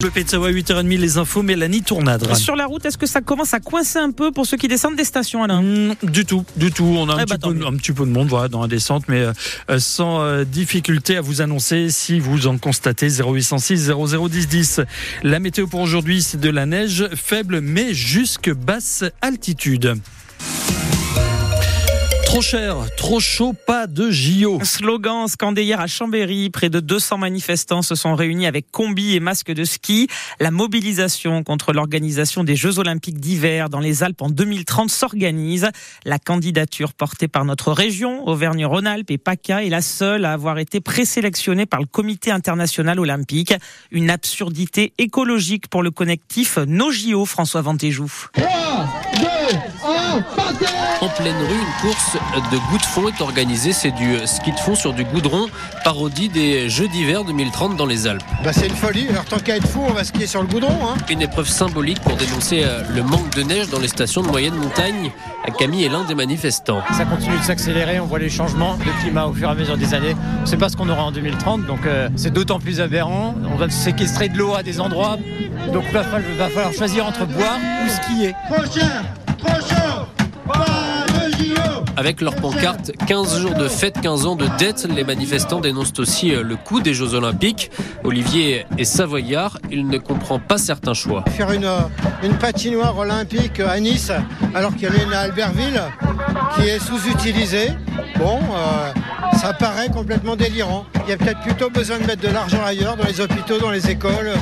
Le Pizzawa 8h30, les infos, Mélanie Tournadre. Sur la route, est-ce que ça commence à coincer un peu pour ceux qui descendent des stations, Alain? Mmh, du tout, du tout. On a un, Eh petit, bah, tant peu, mieux. un petit peu de monde voilà, dans la descente, mais euh, sans euh, difficulté à vous annoncer si vous en constatez 0806 0010 10. La météo pour aujourd'hui, c'est de la neige faible, mais jusque basse altitude. Trop cher, trop chaud, pas de JO. Slogan scandé hier à Chambéry. Près de 200 manifestants se sont réunis avec combi et masques de ski. La mobilisation contre l'organisation des Jeux Olympiques d'hiver dans les Alpes en 2030 s'organise. La candidature portée par notre région, Auvergne-Rhône-Alpes et PACA, est la seule à avoir été présélectionnée par le Comité international olympique. Une absurdité écologique pour le connectif Nos JO, François Vantéjou. En pleine rue, une course de goût de fond est organisée. C'est du ski de fond sur du goudron, parodie des Jeux d'hiver 2030 dans les Alpes. Bah c'est une folie, alors tant qu'à être fou, on va skier sur le goudron. Hein. Une épreuve symbolique pour dénoncer euh, le manque de neige dans les stations de moyenne montagne. Camille est l'un des manifestants. Ça continue de s'accélérer, on voit les changements de climat au fur et à mesure des années. On ne sait pas ce qu'on aura en 2030, donc euh, c'est d'autant plus aberrant. On va séquestrer de l'eau à des endroits, donc il va, falloir- va falloir choisir entre boire ou skier. Trop cher, trop chaud, pas de JO. Avec leur pancarte 15 jours de fête, 15 ans de dette, les manifestants dénoncent aussi euh, le coût des Jeux Olympiques. Olivier est savoyard, il ne comprend pas certains choix. Faire une, euh, une patinoire olympique à Nice, alors qu'il y en a une à Albertville qui est sous-utilisée. Bon, euh, ça paraît complètement délirant. Il y a peut-être plutôt besoin de mettre de l'argent ailleurs, dans les hôpitaux, dans les écoles,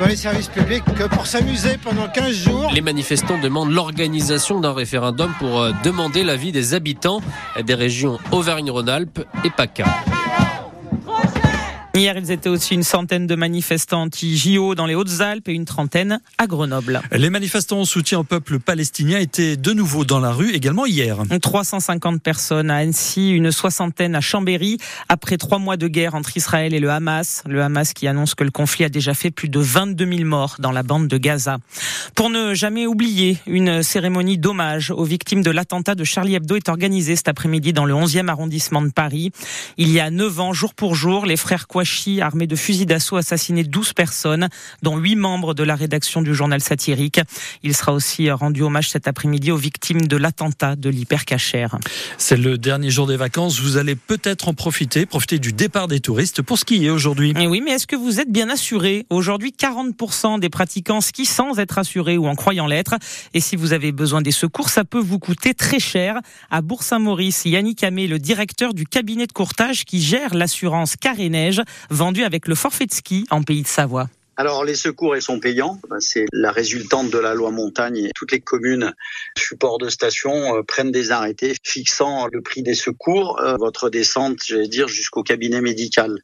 dans les services publics, que pour s'amuser pendant 15 jours. Les manifestants demandent l'organisation d'un référendum pour euh, demander l'avis des habitants des régions Auvergne-Rhône-Alpes et PACA. Hier, ils étaient aussi une centaine de manifestants anti-JO dans les Hautes-Alpes et une trentaine à Grenoble. Les manifestants en soutien au peuple palestinien étaient de nouveau dans la rue également hier. 350 personnes à Annecy, une soixantaine à Chambéry, après trois mois de guerre entre Israël et le Hamas. Le Hamas qui annonce que le conflit a déjà fait plus de 22 000 morts dans la bande de Gaza. Pour ne jamais oublier, une cérémonie d'hommage aux victimes de l'attentat de Charlie Hebdo est organisée cet après-midi dans le 11e arrondissement de Paris. Il y a 9 ans, jour pour jour, les frères Kouachi, armés de fusils d'assaut, assassinaient 12 personnes, dont 8 membres de la rédaction du journal satirique. Il sera aussi rendu hommage cet après-midi aux victimes de l'attentat de l'hypercachère. C'est le dernier jour des vacances. Vous allez peut-être en profiter, profiter du départ des touristes pour skier aujourd'hui. Et oui, mais est-ce que vous êtes bien assuré? Aujourd'hui, 40% des pratiquants skient sans être assurés ou en croyant l'être. Et si vous avez besoin des secours, ça peut vous coûter très cher. À Bourg-Saint-Maurice, Yannick Amé, le directeur du cabinet de courtage qui gère l'assurance Carré Neige, vendue avec le forfait de ski en Pays de Savoie. Alors les secours ils sont payants, Ben, c'est la résultante de la loi montagne. Toutes les communes support de station euh, prennent des arrêtés fixant le prix des secours, euh, votre descente, j'allais dire jusqu'au cabinet médical.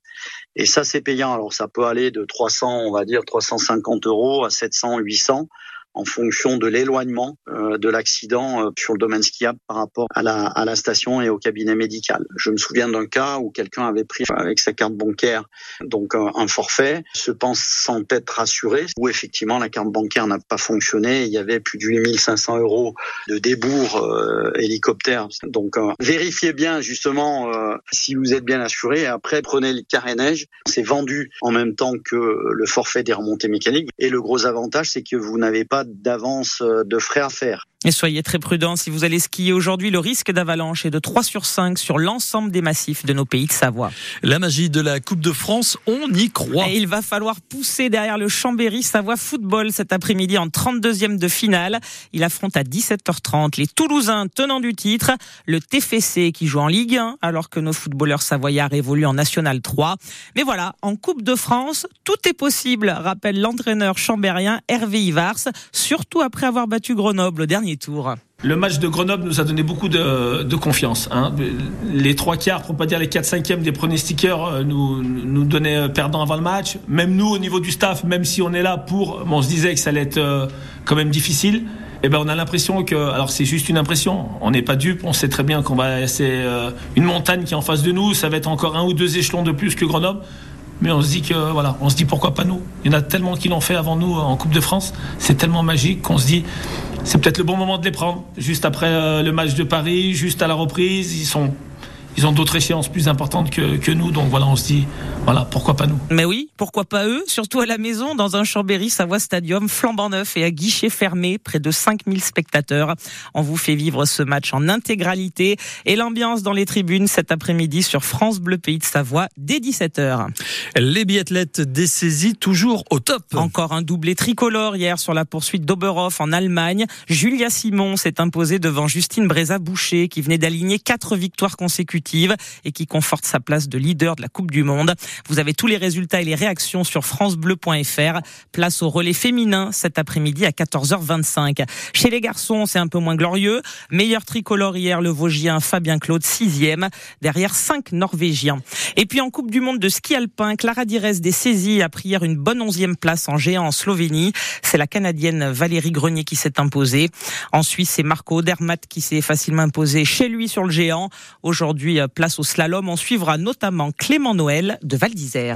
Et ça c'est payant. Alors ça peut aller de 300, on va dire 350 euros à 700, 800 en fonction de l'éloignement euh, de l'accident euh, sur le domaine skiable par rapport à la, à la station et au cabinet médical. Je me souviens d'un cas où quelqu'un avait pris avec sa carte bancaire donc un, un forfait, se pensant être rassuré, où effectivement la carte bancaire n'a pas fonctionné, il y avait plus de 8500 euros de débours euh, hélicoptère. Donc euh, vérifiez bien justement euh, si vous êtes bien assuré après prenez le carré neige, c'est vendu en même temps que le forfait des remontées mécaniques et le gros avantage c'est que vous n'avez pas d'avance euh, de frais à faire. Et soyez très prudents si vous allez skier aujourd'hui. Le risque d'avalanche est de 3 sur 5 sur l'ensemble des massifs de nos pays de Savoie. La magie de la Coupe de France, on y croit. Et il va falloir pousser derrière le Chambéry Savoie Football cet après-midi en 32e de finale. Il affronte à 17h30 les Toulousains tenants du titre, le TFC qui joue en Ligue 1 alors que nos footballeurs savoyards évoluent en National 3. Mais voilà, en Coupe de France, tout est possible, rappelle l'entraîneur chambérien Hervé Ivars, surtout après avoir battu Grenoble au dernier Le match de Grenoble nous a donné beaucoup de, confiance. Hein. Les trois quarts, pour pas dire les quatre cinquièmes des pronostiqueurs euh, nous, nous donnaient perdants avant le match. Même nous, au niveau du staff, même si on est là pour, on se disait que ça allait être euh, quand même difficile. Eh ben, on a l'impression que, alors c'est juste une impression, on n'est pas dupe, on sait très bien qu'on va, c'est euh, une montagne qui est en face de nous, ça va être encore un ou deux échelons de plus que Grenoble. Mais on se dit que voilà, on se dit pourquoi pas nous? Il y en a tellement qui l'ont fait avant nous en Coupe de France. C'est tellement magique qu'on se dit c'est peut-être le bon moment de les prendre. Juste après euh, le match de Paris, juste à la reprise, ils sont ils ont d'autres échéances plus importantes que, que nous. Donc voilà, on se dit, voilà, pourquoi pas nous Mais oui, pourquoi pas eux Surtout à la maison, dans un Chambéry Savoie Stadium flambant neuf et à guichet fermé, près de 5000 spectateurs. On vous fait vivre ce match en intégralité et l'ambiance dans les tribunes cet après-midi sur France Bleu Pays de Savoie dès 17h. Les biathlètes dessaisis toujours au top. Encore un doublé tricolore hier sur la poursuite d'Oberhof en Allemagne. Julia Simon s'est imposée devant Justine Bréza-Boucher qui venait d'aligner quatre victoires consécutives et qui conforte sa place de leader de la Coupe du Monde. Vous avez tous les résultats et les réactions sur francebleu.fr. Place au relais féminin cet après-midi à 14h25. Chez les garçons, c'est un peu moins glorieux. Meilleur tricolore hier, le Vosgien Fabien Claude, sixième, derrière cinq Norvégiens. Et puis en Coupe du Monde de ski alpin, Clara Dires des saisies a pris hier une bonne onzième place en géant en Slovénie. C'est la Canadienne Valérie Grenier qui s'est imposée. En Suisse, c'est Marco Odermatt qui s'est facilement imposé chez lui sur le géant. Aujourd'hui, place au slalom. On suivra notamment Clément Noël de Val d'Isère.